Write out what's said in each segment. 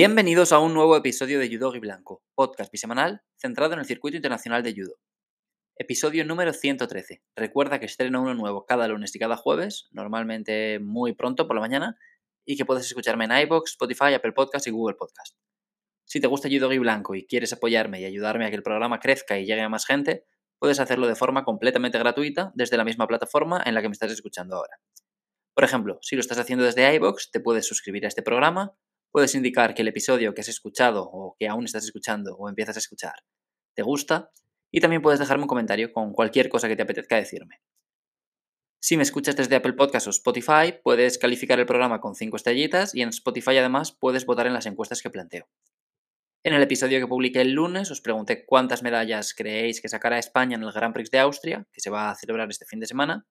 Bienvenidos a un nuevo episodio de Judo y Blanco, podcast bisemanal centrado en el circuito internacional de judo. Episodio número 113. Recuerda que estreno uno nuevo cada lunes y cada jueves, normalmente muy pronto por la mañana, y que puedes escucharme en iBox, Spotify, Apple Podcast y Google Podcast. Si te gusta Judo y Blanco y quieres apoyarme y ayudarme a que el programa crezca y llegue a más gente, puedes hacerlo de forma completamente gratuita desde la misma plataforma en la que me estás escuchando ahora. Por ejemplo, si lo estás haciendo desde iBox, te puedes suscribir a este programa puedes indicar que el episodio que has escuchado o que aún estás escuchando o empiezas a escuchar te gusta y también puedes dejarme un comentario con cualquier cosa que te apetezca decirme. Si me escuchas desde Apple Podcasts o Spotify, puedes calificar el programa con 5 estrellitas y en Spotify además puedes votar en las encuestas que planteo. En el episodio que publiqué el lunes os pregunté cuántas medallas creéis que sacará España en el Grand Prix de Austria, que se va a celebrar este fin de semana,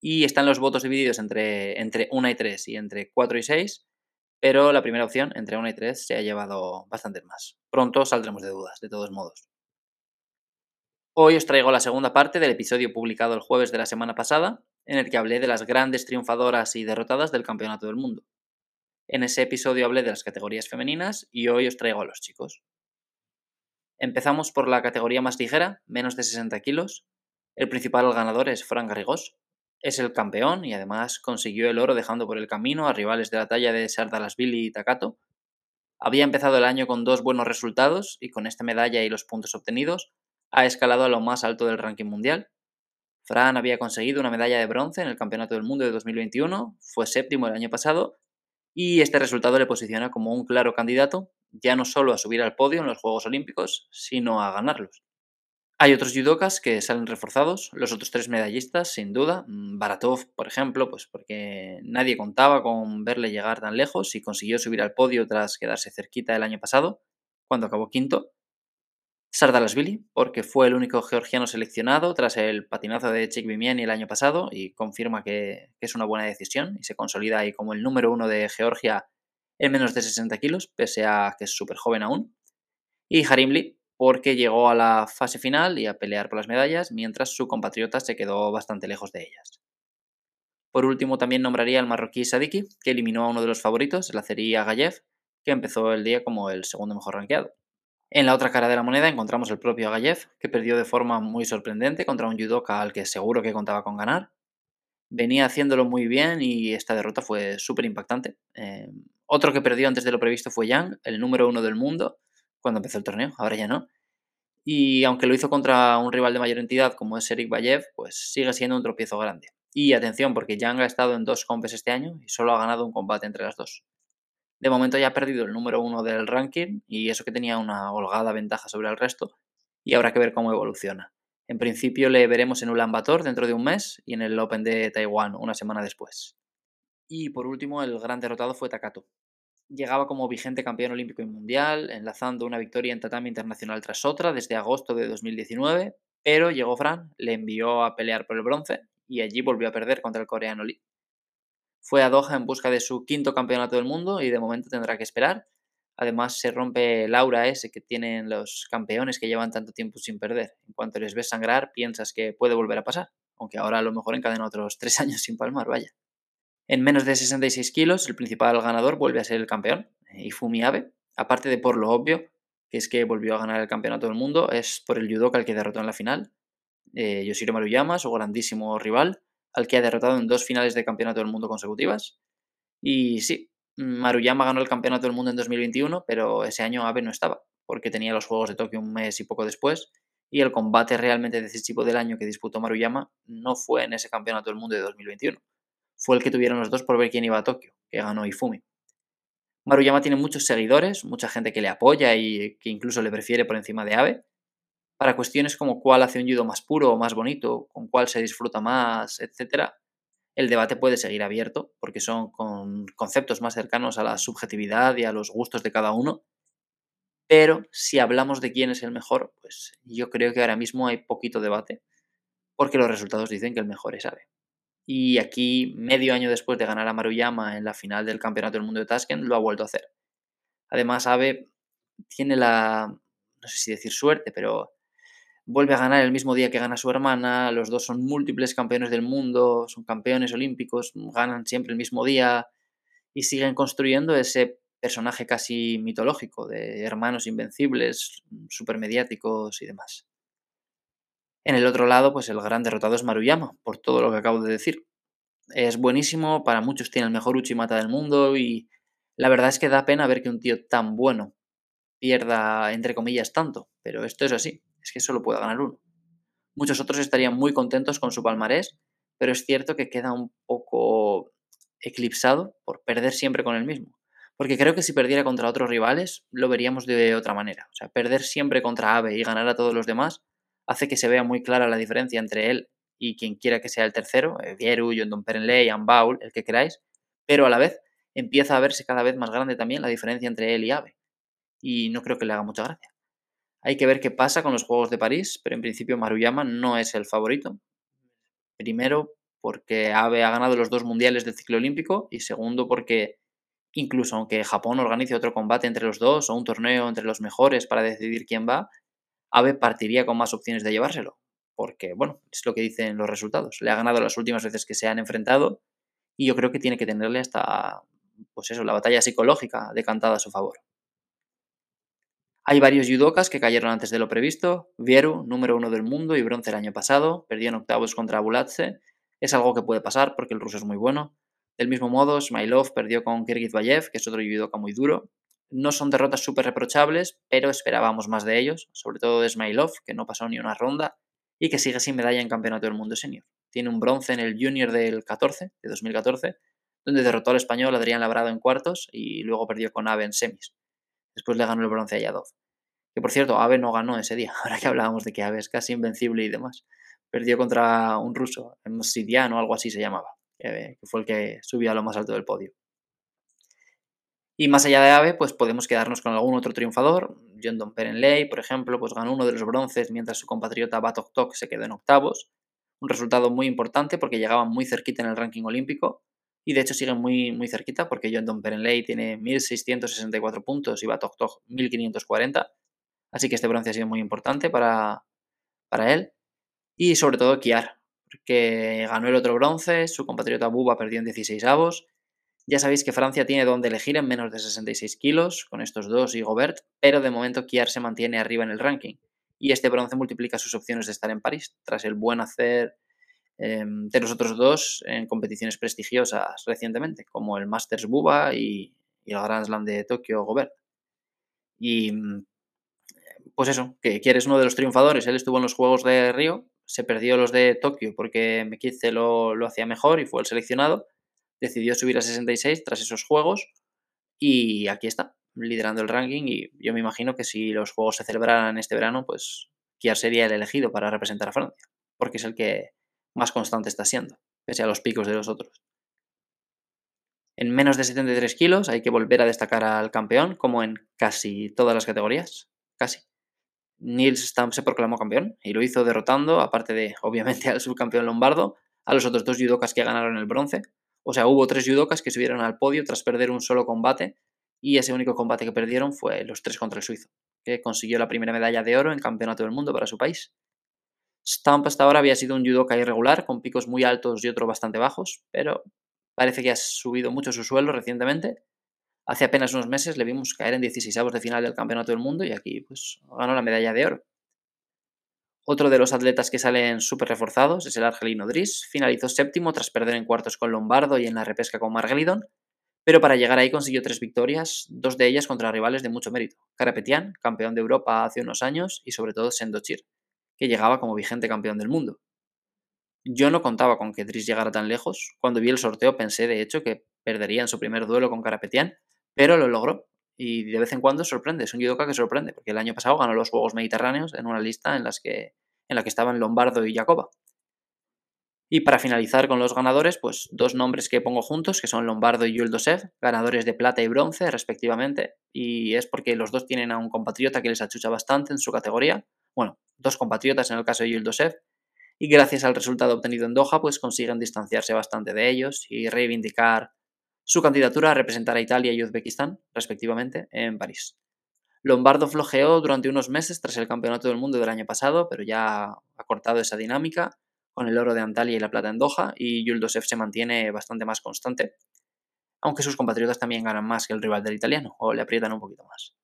y están los votos divididos entre, entre 1 y 3 y entre 4 y 6, pero la primera opción, entre 1 y 3, se ha llevado bastante más. Pronto saldremos de dudas, de todos modos. Hoy os traigo la segunda parte del episodio publicado el jueves de la semana pasada, en el que hablé de las grandes triunfadoras y derrotadas del Campeonato del Mundo. En ese episodio hablé de las categorías femeninas y hoy os traigo a los chicos. Empezamos por la categoría más ligera, menos de 60 kilos. El principal ganador es Fran Garrigós, es el campeón y además consiguió el oro dejando por el camino a rivales de la talla de Sardalasvili y Takato. Había empezado el año con dos buenos resultados y con esta medalla y los puntos obtenidos ha escalado a lo más alto del ranking mundial. Fran había conseguido una medalla de bronce en el Campeonato del Mundo de 2021, fue séptimo el año pasado y este resultado le posiciona como un claro candidato ya no solo a subir al podio en los Juegos Olímpicos, sino a ganarlos. Hay otros judokas que salen reforzados, los otros tres medallistas, sin duda. Mm, Baratov, por ejemplo, pues porque nadie contaba con verle llegar tan lejos y consiguió subir al podio tras quedarse cerquita el año pasado, cuando acabó quinto. Sardalasvili, porque fue el único georgiano seleccionado tras el patinazo de Chikvimiani el año pasado y confirma que, que, es una buena decisión y se consolida ahí como el número uno de Georgia en menos de 60 kilos, pese a que es súper joven aún. Y Harimli, porque llegó a la fase final y a pelear por las medallas, mientras su compatriota se quedó bastante lejos de ellas. Por último, también nombraría al marroquí Sadiki, que eliminó a uno de los favoritos, el azerí Agayev, que empezó el día como el segundo mejor rankeado. En la otra cara de la moneda encontramos el propio Agayev, que perdió de forma muy sorprendente contra un judoka al que seguro que contaba con ganar. Venía haciéndolo muy bien y esta derrota fue súper impactante. Eh, otro que perdió antes de lo previsto fue Yang, el número uno del mundo, cuando empezó el torneo, ahora ya no. Y aunque lo hizo contra un rival de mayor entidad como es Eric Bayev, pues sigue siendo un tropiezo grande. Y atención, porque Yang ha estado en dos compes este año y solo ha ganado un combate entre las dos. De momento ya ha perdido el número uno del ranking y eso que tenía una holgada ventaja sobre el resto, y habrá que ver cómo evoluciona. En principio le veremos en Ulan Bator dentro de un mes y en el Open de Taiwán una semana después. Y por último, el gran derrotado fue Takato, llegaba como vigente campeón olímpico y mundial, enlazando una victoria en tatami internacional tras otra desde agosto de 2019, pero llegó Fran, le envió a pelear por el bronce y allí volvió a perder contra el coreano Lee. Fue a Doha en busca de su quinto campeonato del mundo y de momento tendrá que esperar. Además se rompe el aura ese que tienen los campeones que llevan tanto tiempo sin perder. En cuanto les ves sangrar, piensas que puede volver a pasar, aunque ahora a lo mejor encadena otros tres años sin palmar, vaya. En menos de 66 kilos, el principal ganador vuelve a ser el campeón, Ifumi Abe. Aparte de por lo obvio, que es que volvió a ganar el campeonato del mundo, es por el judoka al que derrotó en la final. Eh, Yoshiro Maruyama, su grandísimo rival, al que ha derrotado en dos finales de campeonato del mundo consecutivas. Y sí, Maruyama ganó el campeonato del mundo en 2021, pero ese año Abe no estaba, porque tenía los Juegos de Tokio un mes y poco después, y el combate realmente decisivo del año que disputó Maruyama no fue en ese campeonato del mundo de 2021 fue el que tuvieron los dos por ver quién iba a Tokio, que ganó Ifumi. Maruyama tiene muchos seguidores, mucha gente que le apoya y que incluso le prefiere por encima de Abe. Para cuestiones como cuál hace un judo más puro o más bonito, con cuál se disfruta más, etc., el debate puede seguir abierto, porque son con conceptos más cercanos a la subjetividad y a los gustos de cada uno. Pero si hablamos de quién es el mejor, pues yo creo que ahora mismo hay poquito debate, porque los resultados dicen que el mejor es Abe y aquí, medio año después de ganar a Maruyama en la final del Campeonato del Mundo de Tashkent, lo ha vuelto a hacer. Además, Abe tiene la, no sé si decir suerte, pero vuelve a ganar el mismo día que gana su hermana, los dos son múltiples campeones del mundo, son campeones olímpicos, ganan siempre el mismo día y siguen construyendo ese personaje casi mitológico de hermanos invencibles, supermediáticos y demás. En el otro lado, pues el gran derrotado es Maruyama, por todo lo que acabo de decir. Es buenísimo, para muchos tiene el mejor Uchimata del mundo y la verdad es que da pena ver que un tío tan bueno pierda, entre comillas, tanto, pero esto es así, es que solo puede ganar uno. Muchos otros estarían muy contentos con su palmarés, pero es cierto que queda un poco eclipsado por perder siempre con el mismo. Porque creo que si perdiera contra otros rivales, lo veríamos de otra manera. O sea, perder siempre contra Ave y ganar a todos los demás hace que se vea muy clara la diferencia entre él y quien quiera que sea el tercero, eh, Vieru, Don Perenley, Ambaul, el que queráis, pero a la vez empieza a verse cada vez más grande también la diferencia entre él y Ave. Y no creo que le haga mucha gracia. Hay que ver qué pasa con los Juegos de París, pero en principio Maruyama no es el favorito. Primero, porque Abe ha ganado los dos mundiales del ciclo olímpico y segundo, porque incluso aunque Japón organice otro combate entre los dos o un torneo entre los mejores para decidir quién va, Abe partiría con más opciones de llevárselo, porque, bueno, es lo que dicen los resultados. Le ha ganado las últimas veces que se han enfrentado y yo creo que tiene que tenerle hasta, pues eso, la batalla psicológica decantada a su favor. Hay varios judokas que cayeron antes de lo previsto. Vieru, número uno del mundo y bronce el año pasado, perdió en octavos contra Bulatse. Es algo que puede pasar porque el ruso es muy bueno. Del mismo modo, Smailov perdió con Bayev, que es otro judoka muy duro. No son derrotas súper reprochables, pero esperábamos más de ellos, sobre todo de Smailov, que no pasó ni una ronda y que sigue sin medalla en Campeonato del Mundo Senior. Tiene un bronce en el Junior del 14, de 2014, donde derrotó al español Adrián Labrado en cuartos y luego perdió con Ave en semis. Después le ganó el bronce a Yadov. Que por cierto, Ave no ganó ese día, ahora que hablábamos de que Ave es casi invencible y demás. Perdió contra un ruso, Sidian o algo así se llamaba, que fue el que subió a lo más alto del podio. Y más allá de Ave, pues podemos quedarnos con algún otro triunfador. John Don Perenley, por ejemplo, pues ganó uno de los bronces mientras su compatriota Batok Tok se quedó en octavos. Un resultado muy importante porque llegaba muy cerquita en el ranking olímpico y de hecho sigue muy, muy cerquita porque John Don Perenley tiene 1.664 puntos y Batok Tok 1.540. Así que este bronce ha sido muy importante para, para él. Y sobre todo Kiar, que ganó el otro bronce, su compatriota Buba perdió en 16 avos. Ya sabéis que Francia tiene donde elegir en menos de 66 kilos, con estos dos y Gobert, pero de momento Kiar se mantiene arriba en el ranking. Y este bronce multiplica sus opciones de estar en París, tras el buen hacer Em, de los otros dos en competiciones prestigiosas recientemente, como el Masters Buba y, el Grand Slam de Tokio Gobert. Y mm, pues eso, que quieres uno de los triunfadores. Él estuvo en los Juegos de Río, se perdió los de Tokio porque Mekice lo, lo hacía mejor y fue el seleccionado. Decidió subir a 66 tras esos Juegos y aquí está, liderando el ranking. Y yo me imagino que si los Juegos se celebraran este verano, pues Kiar sería el elegido para representar a Francia, porque es el que más constante está siendo, pese a los picos de los otros. En menos de 73 kilos hay que volver a destacar al campeón, como en casi todas las categorías, casi. Nils Stamp se proclamó campeón y lo hizo derrotando, aparte de, obviamente, al subcampeón lombardo, a los otros dos judokas que ganaron el bronce. O sea, hubo tres judokas que subieron al podio tras perder un solo combate y ese único combate que perdieron fue los tres contra el suizo, que consiguió la primera medalla de oro en Campeonato del Mundo para su país. Stamp hasta ahora había sido un judoka irregular, con picos muy altos y otros bastante bajos, pero parece que ha subido mucho su suelo recientemente. Hace apenas unos meses le vimos caer en 16 de final del Campeonato del Mundo y aquí pues ganó la medalla de oro. Otro de los atletas que salen súper reforzados es el argelino Dries. Finalizó séptimo tras perder en cuartos con Lombardo y en la repesca con Margelidon, pero para llegar ahí consiguió tres victorias, dos de ellas contra rivales de mucho mérito. Karapetian, campeón de Europa hace unos años, y sobre todo Sendochir, que llegaba como vigente campeón del mundo. Yo no contaba con que Driss llegara tan lejos. Cuando vi el sorteo pensé, de hecho, que perdería en su primer duelo con Carapetian, pero lo logró. Y de vez en cuando sorprende, es un judoka que sorprende, porque el año pasado ganó los Juegos Mediterráneos en una lista en, las que, en la que estaban Lombardo y Jacoba. Y para finalizar con los ganadores, pues dos nombres que pongo juntos, que son Lombardo y Yuldosev, ganadores de plata y bronce respectivamente, y es porque los dos tienen a un compatriota que les achucha bastante en su categoría, bueno, dos compatriotas en el caso de Yildosev, y gracias al resultado obtenido en Doha, pues consiguen distanciarse bastante de ellos y reivindicar su candidatura a representar a Italia y Uzbekistán, respectivamente, en París. Lombardo flojeó durante unos meses tras el Campeonato del Mundo del año pasado, pero ya ha cortado esa dinámica con el oro de Antalya y la plata en Doha, y Yuldosev se mantiene bastante más constante. aunque sus compatriotas también ganan más que el rival del italiano, o le aprietan un poquito más.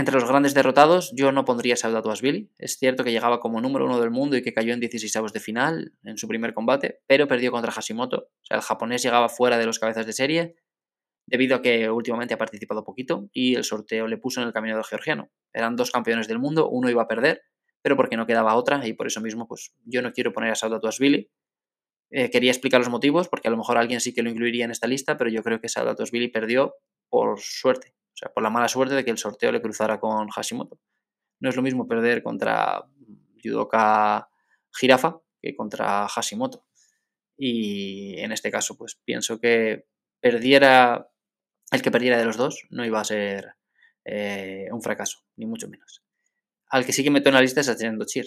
Entre los grandes derrotados, yo no pondría a Billy. Es cierto que llegaba como número uno del mundo y que cayó en 16 avos de final en su primer combate, pero perdió contra Hashimoto. O sea, el japonés llegaba fuera de los cabezas de serie debido a que últimamente ha participado poquito y el sorteo le puso en el camino del georgiano. Eran dos campeones del mundo, uno iba a perder, pero porque no quedaba otra y por eso mismo pues yo no quiero poner a Saudato Billy. Eh, quería explicar los motivos porque a lo mejor alguien sí que lo incluiría en esta lista, pero yo creo que Saudato Billy perdió por suerte, sea, por la mala suerte de que el sorteo le cruzara con Hashimoto. No es lo mismo perder contra Yudoka Jirafa que contra Hashimoto. Y en este caso, pues pienso que perdiera el que perdiera de los dos no iba a ser eh, un fracaso, ni mucho menos. Al que sí que meto en la lista es a Tenen Chir,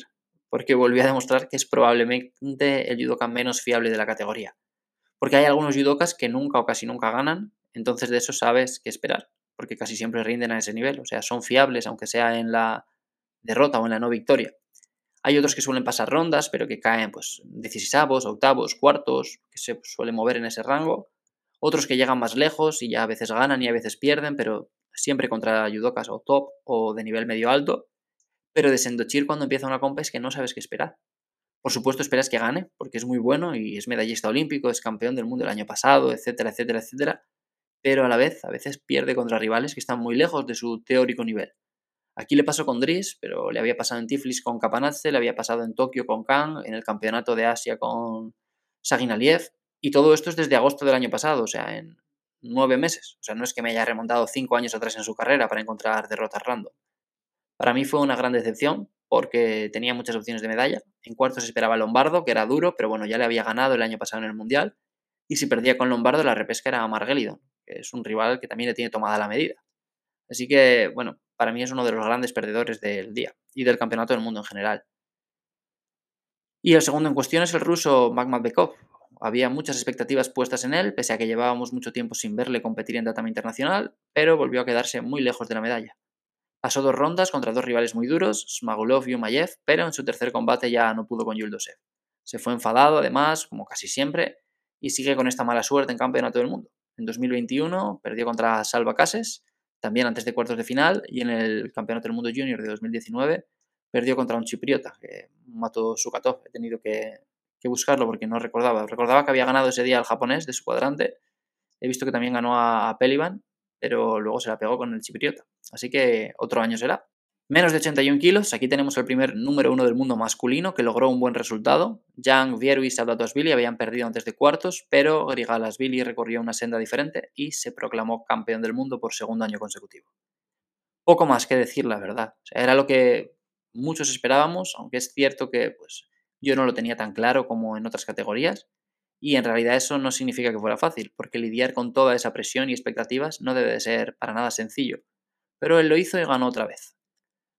porque volvió a demostrar que es probablemente el judoka menos fiable de la categoría. Porque hay algunos judokas que nunca o casi nunca ganan, entonces de eso sabes qué esperar, porque casi siempre rinden a ese nivel, o sea, son fiables aunque sea en la derrota o en la no victoria. Hay otros que suelen pasar rondas, pero que caen pues 16 octavos, cuartos, que se suelen mover en ese rango otros que llegan más lejos y ya a veces ganan y a veces pierden, pero siempre contra judokas o top o de nivel medio alto. Pero de Sendochir cuando empieza una compa es que no sabes qué esperar. Por supuesto esperas que gane, porque es muy bueno y es medallista olímpico, es campeón del mundo el año pasado, etcétera, etcétera, etcétera. Pero a la vez, a veces pierde contra rivales que están muy lejos de su teórico nivel. Aquí le pasó con Dries, pero le había pasado en Tiflis con Kapanadze, le había pasado en Tokio con Kang, en el campeonato de Asia con Saginaliev. Y todo esto es desde agosto del año pasado, o sea, en nueve meses. O sea, no es que me haya remontado cinco años atrás en su carrera para encontrar derrotas random. Para mí fue una gran decepción porque tenía muchas opciones de medalla. En cuartos esperaba Lombardo, que era duro, pero bueno, ya le había ganado el año pasado en el Mundial. Y si perdía con Lombardo, la repesca era Margelidon, que es un rival que también le tiene tomada la medida. Así que, bueno, para mí es uno de los grandes perdedores del día y del campeonato del mundo en general. Y el segundo en cuestión es el ruso Magmadbekov, había muchas expectativas puestas en él, pese a que llevábamos mucho tiempo sin verle competir en tatami internacional, pero volvió a quedarse muy lejos de la medalla. Pasó dos rondas contra dos rivales muy duros, Smagulov y Umayev, pero en su tercer combate ya no pudo con Yuldosev. Se fue enfadado, además, como casi siempre, y sigue con esta mala suerte en Campeonato del Mundo. En 2021 perdió contra Salva Cases, también antes de cuartos de final, y en el Campeonato del Mundo Junior de 2019 perdió contra un chipriota, que mató Sukatov. He tenido que que buscarlo porque no recordaba. Recordaba que había ganado ese día al japonés de su cuadrante. He visto que también ganó a Pelivan, pero luego se la pegó con el chipriota. Así que otro año será. Menos de 81 kilos, aquí tenemos el primer número uno del mundo masculino que logró un buen resultado. Yang, Vieru y Savdatosvili habían perdido antes de cuartos, pero Grigalasvili recorrió una senda diferente y se proclamó campeón del mundo por segundo año consecutivo. Poco más que decir, la verdad. era lo que muchos esperábamos, aunque es cierto que pues, yo no lo tenía tan claro como en otras categorías y en realidad eso no significa que fuera fácil, porque lidiar con toda esa presión y expectativas no debe de ser para nada sencillo. Pero él lo hizo y ganó otra vez.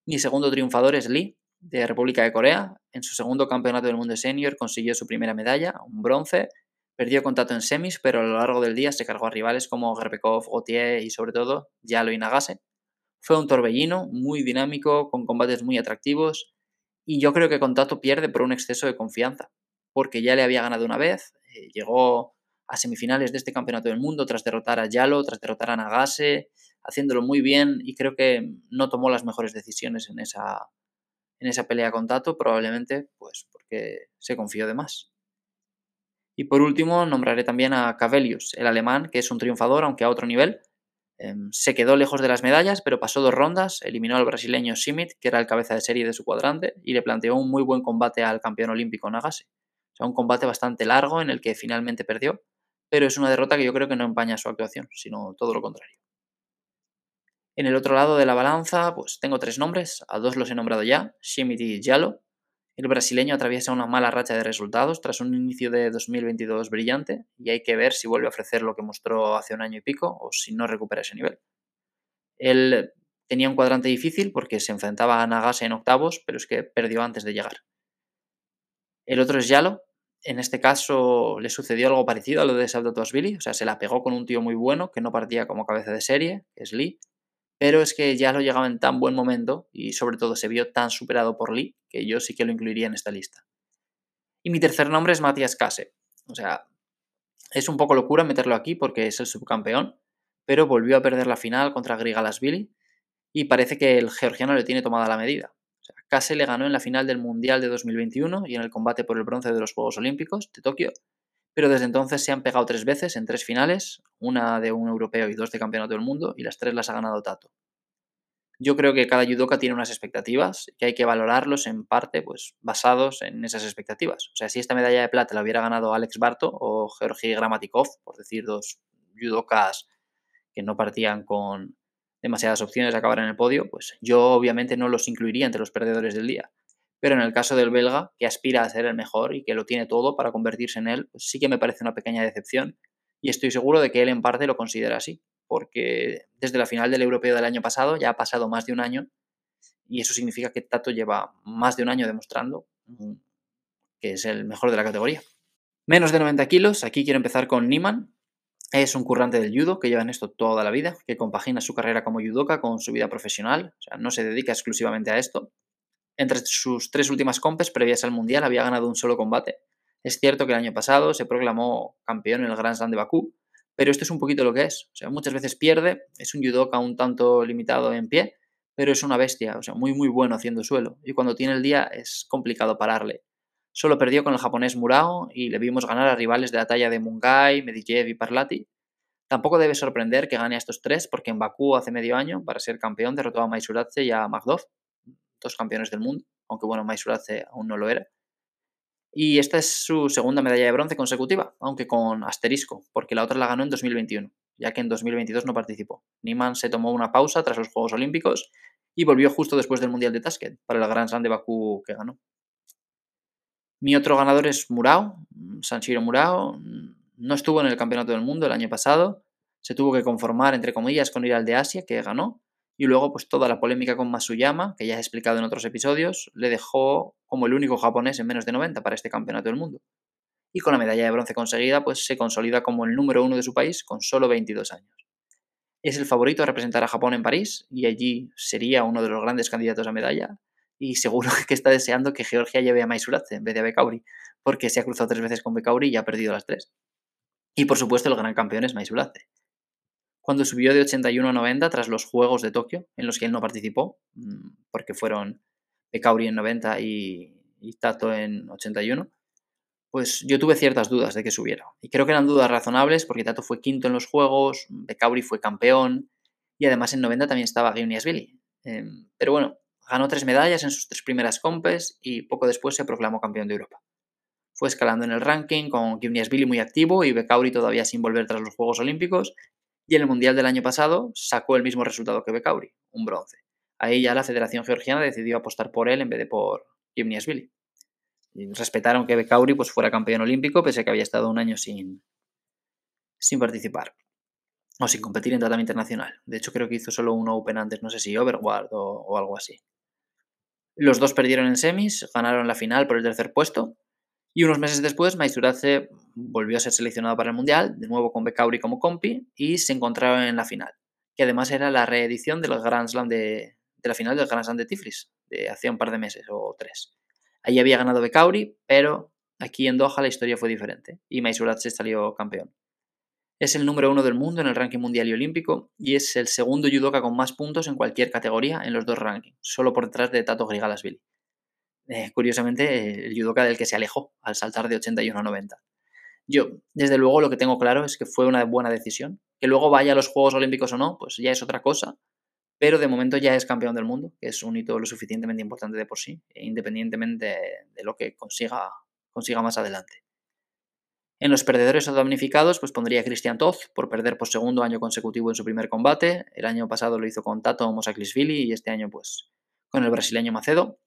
Mi segundo triunfador es Lee, de República de Corea. En su segundo campeonato del mundo senior consiguió su primera medalla, un bronce. Perdió contacto en semis, pero a lo largo del día se cargó a rivales como Gerpekov, Gautier y sobre todo Yalo y Nagase. Fue un torbellino muy dinámico, con combates muy atractivos y yo creo que Contacto pierde por un exceso de confianza, porque ya le había ganado una vez, eh, llegó a semifinales de este campeonato del mundo tras derrotar a Yalo, tras derrotar a Nagase, haciéndolo muy bien y creo que no tomó las mejores decisiones en esa, en esa pelea con Tato, probablemente pues porque se confió de más. Y por último, nombraré también a Cavelius, el alemán, que es un triunfador, aunque a otro nivel, Em, se quedó lejos de las medallas, pero pasó dos rondas, eliminó al brasileño Simit, que era el cabeza de serie de su cuadrante, y le planteó un muy buen combate al campeón olímpico Nagase. O sea, un combate bastante largo en el que finalmente perdió, pero es una derrota que yo creo que no empaña su actuación, sino todo lo contrario. En el otro lado de la balanza, pues tengo tres nombres, a dos los he nombrado ya, Simit y Yalo, el brasileño atraviesa una mala racha de resultados tras un inicio de 2022 brillante y hay que ver si vuelve a ofrecer lo que mostró hace un año y pico o si no recupera ese nivel. Él tenía un cuadrante difícil porque se enfrentaba a Nagase en octavos, pero es que perdió antes de llegar. El otro es Yalo. En este caso le sucedió algo parecido a lo de Saldo o sea, se la pegó con un tío muy bueno que no partía como cabeza de serie, que es Lee, pero es que ya lo llegaba en tan buen momento y sobre todo se vio tan superado por Lee que yo sí que lo incluiría en esta lista. Y mi tercer nombre es Matías Kase. O sea, Es un poco locura meterlo aquí porque es el subcampeón, pero volvió a perder la final contra Grigalasvili y parece que el georgiano le tiene tomada la medida. O le ganó en la final del Mundial de 2021 y en el combate por el bronce de los Juegos Olímpicos de Tokio, pero desde entonces se han pegado tres veces en tres finales, una de un europeo y dos de campeonato del mundo, y las tres las ha ganado Tato. Yo creo que cada judoka tiene unas expectativas que hay que valorarlos en parte pues, basados en esas expectativas. O sea, si esta medalla de plata la hubiera ganado Alex Barto o Georgi Gramatikov, por decir dos judokas que no partían con demasiadas opciones de acabar en el podio, pues yo obviamente no los incluiría entre los perdedores del día. Pero en el caso del belga, que aspira a ser el mejor y que lo tiene todo para convertirse en él, pues sí que me parece una pequeña decepción y estoy seguro de que él en parte lo considera así, porque desde la final del europeo del año pasado ya ha pasado más de un año y eso significa que Tato lleva más de un año demostrando mm, que es el mejor de la categoría. Menos de 90 kilos, aquí quiero empezar con Niman. Es un currante del judo que lleva en esto toda la vida, que compagina su carrera como judoka con su vida profesional, o sea, no se dedica exclusivamente a esto. Entre sus tres últimas compes previas al Mundial había ganado un solo combate. Es cierto que el año pasado se proclamó campeón en el Grand Slam de Bakú, pero esto es un poquito lo que es. O sea, muchas veces pierde, es un judoka un tanto limitado en pie, pero es una bestia, o sea, muy muy bueno haciendo suelo. Y cuando tiene el día es complicado pararle. Solo perdió con el japonés Murao y le vimos ganar a rivales de la talla de Mungai, Medvedev y Parlati. Tampoco debe sorprender que gane a estos tres, porque en Bakú hace medio año, para ser campeón, derrotó a Maisuratse y a Magdov, dos campeones del mundo, aunque bueno, Maisuratse aún no lo era. Y esta es su segunda medalla de bronce consecutiva, aunque con asterisco, porque la otra la ganó en 2021, ya que en 2022 no participó. Niman se tomó una pausa tras los Juegos Olímpicos y volvió justo después del Mundial de Tashkent, para el Grand Slam de Bakú que ganó. Mi otro ganador es Murao, Sanshiro Murao. No estuvo en el Campeonato del Mundo el año pasado, se tuvo que conformar, entre comillas, con ir al de Asia, que ganó, y luego, pues toda la polémica con Masuyama, que ya he explicado en otros episodios, le dejó como el único japonés en menos de 90 para este campeonato del mundo. Y con la medalla de bronce conseguida, pues se consolida como el número uno de su país con solo 22 años. Es el favorito a representar a Japón en París y allí sería uno de los grandes candidatos a medalla. Y seguro que está deseando que Georgia lleve a Maisuratse en vez de a Bekauri, porque se ha cruzado tres veces con Bekauri y ha perdido las tres. Y por supuesto, el gran campeón es Maisuratse cuando subió de 81 a 90 tras los Juegos de Tokio, en los que él no participó, mm, porque fueron Bekauri en 90 y, Tato en 81, pues yo tuve ciertas dudas de que subiera. Y creo que eran dudas razonables porque Tato fue quinto en los Juegos, Bekauri fue campeón y además en 90 también estaba Gimniasvili. Eh, em, pero bueno, ganó tres medallas en sus tres primeras compes y poco después se proclamó campeón de Europa. Fue escalando en el ranking con Gimniasvili muy activo y Bekauri todavía sin volver tras los Juegos Olímpicos y en el Mundial del año pasado sacó el mismo resultado que Bekauri, un bronce. Ahí ya la Federación Georgiana decidió apostar por él en vez de por Gimniasvili. Respetaron que Bekauri pues, fuera campeón olímpico, pese a que había estado un año sin, sin participar o sin competir en tratamiento internacional. De hecho, creo que hizo solo un Open antes, no sé si Overward o, o algo así. Los dos perdieron en semis, ganaron la final por el tercer puesto y unos meses después, Maizurace volvió a ser seleccionado para el Mundial, de nuevo con Bekauri como compi, y se encontraron en la final, que además era la reedición del Grand Slam de, la final del Grand Slam de Tiflis, de hace un par de meses o tres. Allí había ganado Bekauri, pero aquí en Doha la historia fue diferente, y Maizurace salió campeón. Es el número uno del mundo en el ranking mundial y olímpico, y es el segundo judoka con más puntos en cualquier categoría en los dos rankings, solo por detrás de Tato Grigalasvili. Eh, curiosamente, el judoka del que se alejó al saltar de 81 a 90. Yo, desde luego, lo que tengo claro es que fue una buena decisión. Que luego vaya a los Juegos Olímpicos o no, pues ya es otra cosa. Pero de momento ya es campeón del mundo, que es un hito lo suficientemente importante de por sí, independientemente de lo que consiga, consiga más adelante. En los perdedores o damnificados, pues pondría a Christian Toth por perder por segundo año consecutivo en su primer combate. El año pasado lo hizo con Tato Mosaklisvili y este año, pues, con el brasileño Macedo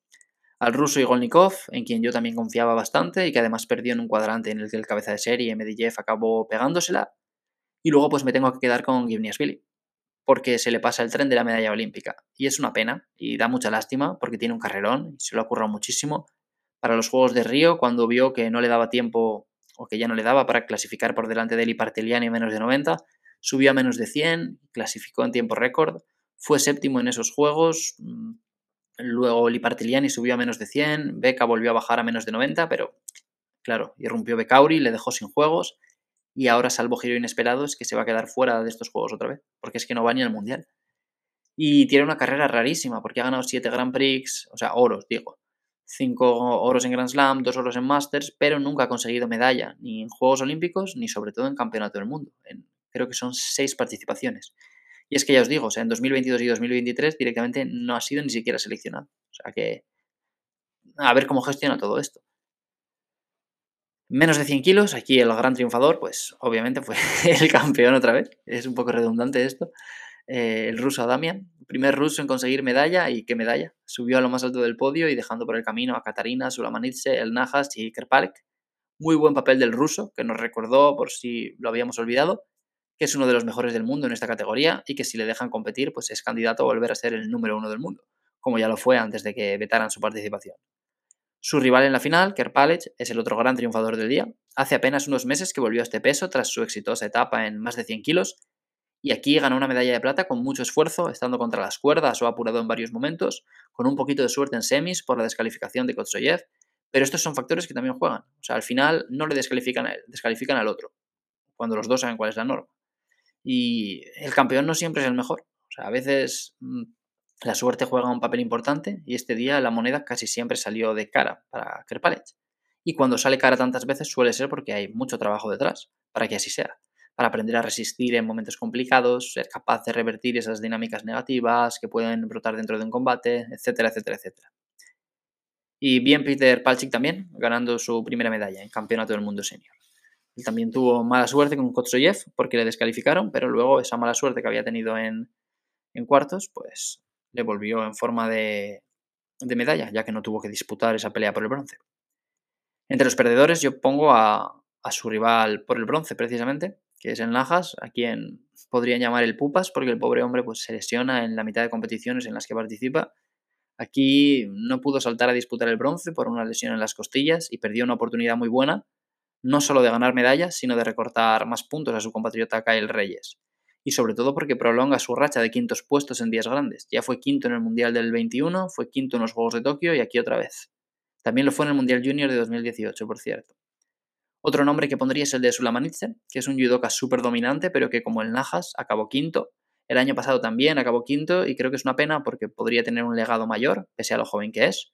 al ruso Igolnikov, en quien yo también confiaba bastante y que además perdió en un cuadrante en el que el cabeza de serie Medvedev acabó pegándosela. Y luego pues me tengo que quedar con Givniasvili, porque se le pasa el tren de la medalla olímpica. Y es una pena y da mucha lástima porque tiene un carrerón y se lo ha currado muchísimo. Para los Juegos de Río, cuando vio que no le daba tiempo o que ya no le daba para clasificar por delante de Eli en menos de 90, subió a menos de 100, clasificó en tiempo récord, fue séptimo en esos Juegos, mm, Luego Lipartiliani subió a menos de 100, Beca volvió a bajar a menos de 90, pero claro, irrumpió Becauri, le dejó sin juegos y ahora, salvo giro inesperado, es que se va a quedar fuera de estos juegos otra vez, porque es que no va ni al mundial. Y tiene una carrera rarísima, porque ha ganado 7 Grand Prix, o sea, oros, digo. 5 oros en Grand Slam, 2 oros en Masters, pero nunca ha conseguido medalla, ni en Juegos Olímpicos, ni sobre todo en Campeonato del Mundo. creo que son 6 participaciones. Y es que ya os digo, o sea, en 2022 y 2023 directamente no ha sido ni siquiera seleccionado. O sea que a ver cómo gestiona todo esto. Menos de 100 kilos, aquí el gran triunfador, pues obviamente fue el campeón otra vez. Es un poco redundante esto. Eh, el ruso Adamian, primer ruso en conseguir medalla y qué medalla. Subió a lo más alto del podio y dejando por el camino a Katarina, Sulamanitse, El Najas y Kerpalek. Muy buen papel del ruso, que nos recordó, por si lo habíamos olvidado, que es uno de los mejores del mundo en esta categoría y que si le dejan competir, pues es candidato a volver a ser el número uno del mundo, como ya lo fue antes de que vetaran su participación. Su rival en la final, Kerpalec, es el otro gran triunfador del día. Hace apenas unos meses que volvió a este peso tras su exitosa etapa en más de 100 kilos y aquí ganó una medalla de plata con mucho esfuerzo, estando contra las cuerdas o apurado en varios momentos, con un poquito de suerte en semis por la descalificación de Kotsoyev, pero estos son factores que también juegan. O sea, al final no le descalifican descalifican al otro, cuando los dos saben cuál es la norma. Y el campeón no siempre es el mejor. O sea, a veces mm, la suerte juega un papel importante y este día la moneda casi siempre salió de cara para Kerpalec. Y cuando sale cara tantas veces suele ser porque hay mucho trabajo detrás para que así sea. Para aprender a resistir en momentos complicados, ser capaz de revertir esas dinámicas negativas que pueden brotar dentro de un combate, etcétera, etcétera, etcétera. Y bien Peter Palchik también, ganando su primera medalla en Campeonato del Mundo Senior. También tuvo mala suerte con Kotsoyev porque le descalificaron, pero luego esa mala suerte que había tenido en, cuartos, pues le volvió en forma de, medalla, ya que no tuvo que disputar esa pelea por el bronce. Entre los perdedores yo pongo a, su rival por el bronce, precisamente, que es en Najas, a quien podrían llamar el Pupas, porque el pobre hombre pues, se lesiona en la mitad de competiciones en las que participa. Aquí no pudo saltar a disputar el bronce por una lesión en las costillas y perdió una oportunidad muy buena, no solo de ganar medallas, sino de recortar más puntos a su compatriota Kyle Reyes y sobre todo porque prolonga su racha de quintos puestos en días grandes. Ya fue quinto en el Mundial del 21, fue quinto en los Juegos de Tokio y aquí otra vez. También lo fue en el Mundial Junior de 2018, por cierto. Otro nombre que pondría es el de Sulamanitze, que es un judoka súper dominante, pero que como el Najas acabó quinto. El año pasado también acabó quinto y creo que es una pena porque podría tener un legado mayor, pese a lo joven que es.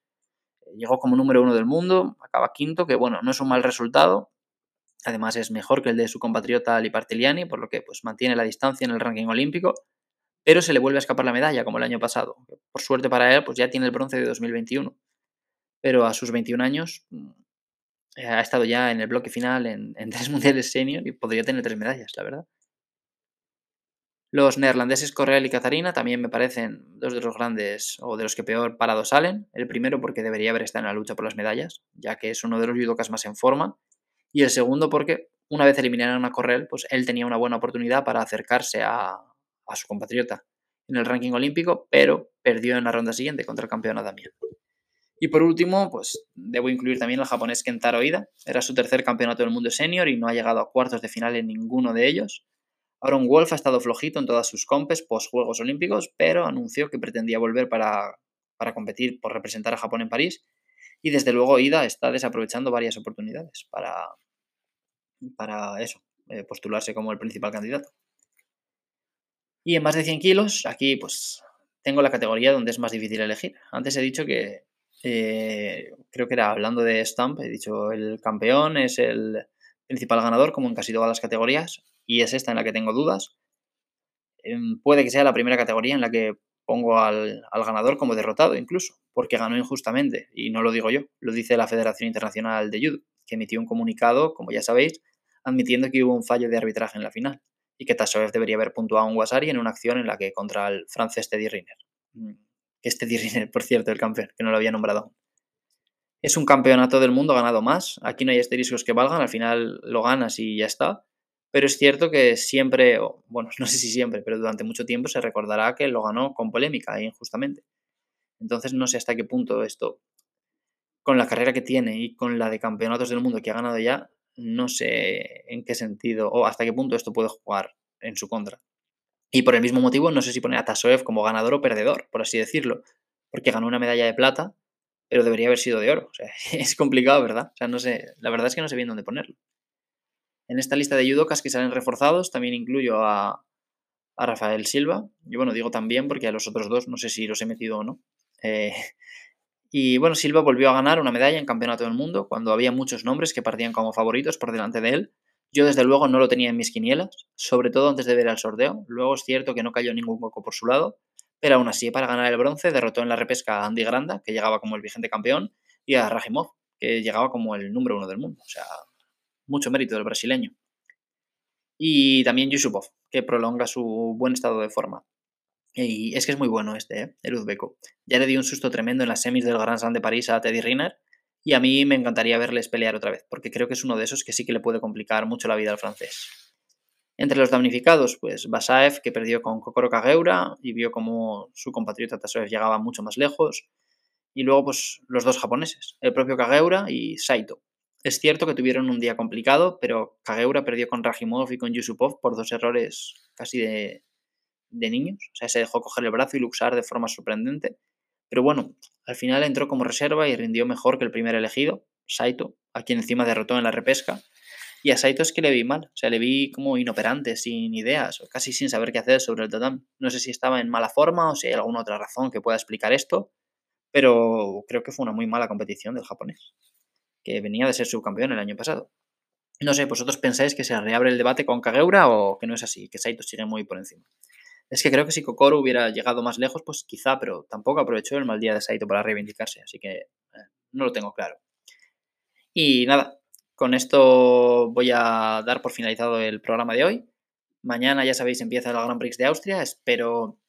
Llegó como número uno del mundo, acaba quinto, que bueno, no es un mal resultado, Además es mejor que el de su compatriota Lipartiliani, por lo que pues, mantiene la distancia en el ranking olímpico, pero se le vuelve a escapar la medalla como el año pasado. Por suerte para él, pues ya tiene el bronce de 2021. Pero a sus 21 años mm, ha estado ya en el bloque final en, tres mundiales senior y podría tener tres medallas, la verdad. Los neerlandeses Correal y Catarina también me parecen dos de los grandes o de los que peor parados salen. El primero porque debería haber estado en la lucha por las medallas, ya que es uno de los judocas más en forma y el segundo porque una vez eliminaron a Correll, pues él tenía una buena oportunidad para acercarse a, su compatriota en el ranking olímpico, pero perdió en la ronda siguiente contra el campeón Adamian. Y por último, pues debo incluir también al japonés Kentaro Ida. Era su tercer campeonato del mundo senior y no ha llegado a cuartos de final en ninguno de ellos. Aaron Wolf ha estado flojito en todas sus compes post Juegos Olímpicos, pero anunció que pretendía volver para, para competir por representar a Japón en París. Y desde luego Ida está desaprovechando varias oportunidades para, para eso, eh, postularse como el principal candidato. Y en más de 100 kilos, aquí pues tengo la categoría donde es más difícil elegir. Antes he dicho que, eh, creo que era hablando de Stamp, he dicho el campeón es el principal ganador, como en casi todas las categorías, y es esta en la que tengo dudas. Em, puede que sea la primera categoría en la que pongo al, al, ganador como derrotado incluso, porque ganó injustamente, y no lo digo yo, lo dice la Federación Internacional de Judo, que emitió un comunicado, como ya sabéis, admitiendo que hubo un fallo de arbitraje en la final y que Tasoev debería haber puntuado a un Wasari en una acción en la que contra el francés Teddy Riner. Mm, que es Teddy Riner, por cierto, el campeón, que no lo había nombrado aún. Es un campeonato del mundo ganado más. Aquí no hay asteriscos que valgan, al final lo ganas y ya está. Pero es cierto que siempre, bueno, no sé si siempre, pero durante mucho tiempo se recordará que lo ganó con polémica e injustamente. Entonces no sé hasta qué punto esto, con la carrera que tiene y con la de campeonatos del mundo que ha ganado ya, no sé en qué sentido o hasta qué punto esto puede jugar en su contra. Y por el mismo motivo, no sé si poner a Tasoev como ganador o perdedor, por así decirlo, porque ganó una medalla de plata, pero debería haber sido de oro. Es complicado, ¿verdad? O sea, no sé, la verdad es que no sé bien dónde ponerlo. En esta lista de judocas que salen reforzados también incluyo a, Rafael Silva. Y bueno, digo también porque a los otros dos no sé si los he metido o no. Eh, y bueno, Silva volvió a ganar una medalla en Campeonato del Mundo cuando había muchos nombres que partían como favoritos por delante de él. Yo desde luego no lo tenía en mis quinielas, sobre todo antes de ver el sorteo. Luego es cierto que no cayó ningún poco por su lado, pero aún así para ganar el bronce derrotó en la repesca a Andy Granda, que llegaba como el vigente campeón, y a Rajimov, que llegaba como el número uno del mundo. O sea, mucho mérito del brasileño. Y también Yusupov, que prolonga su buen estado de forma. Y es que es muy bueno este, ¿eh? el uzbeco. Ya le dio un susto tremendo en las semis del Grand Slam de París a Teddy Riner. Y a mí me encantaría verles pelear otra vez, porque creo que es uno de esos que sí que le puede complicar mucho la vida al francés. Entre los damnificados, pues Basaev, que perdió con Kokoro Kageura y vio como su compatriota Tasoev llegaba mucho más lejos. Y luego, pues los dos japoneses, el propio Kageura y Saito. Es cierto que tuvieron un día complicado, pero Kageura perdió con Rajimov y con Yusupov por dos errores casi de, de niños. O sea, se dejó coger el brazo y luxar de forma sorprendente. Pero bueno, al final entró como reserva y rindió mejor que el primer elegido, Saito, a quien encima derrotó en la repesca. Y a Saito es que le vi mal, o sea, le vi como inoperante, sin ideas, o casi sin saber qué hacer sobre el tatami. No sé si estaba en mala forma o si hay alguna otra razón que pueda explicar esto, pero creo que fue una muy mala competición del japonés, que venía de ser subcampeón el año pasado. No sé, ¿vosotros pensáis que se reabre el debate con Kageura o que no es así, que Saito sigue muy por encima? Es que creo que si Kokoro hubiera llegado más lejos, pues quizá, pero tampoco aprovechó el mal día de Saito para reivindicarse, así que eh, no lo tengo claro. Y nada, con esto voy a dar por finalizado el programa de hoy. Mañana, ya sabéis, empieza el Grand Prix de Austria. Espero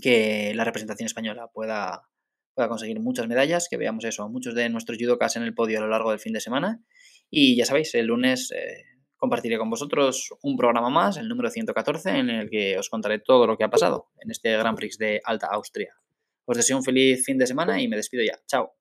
que la representación española pueda, pueda conseguir muchas medallas, que veamos eso, muchos de nuestros judokas en el podio a lo largo del fin de semana. Y ya sabéis, el lunes eh, compartiré con vosotros un programa más, el número 114, en el que os contaré todo lo que ha pasado en este Grand Prix de Alta Austria. Os deseo un feliz fin de semana y me despido ya. Chao.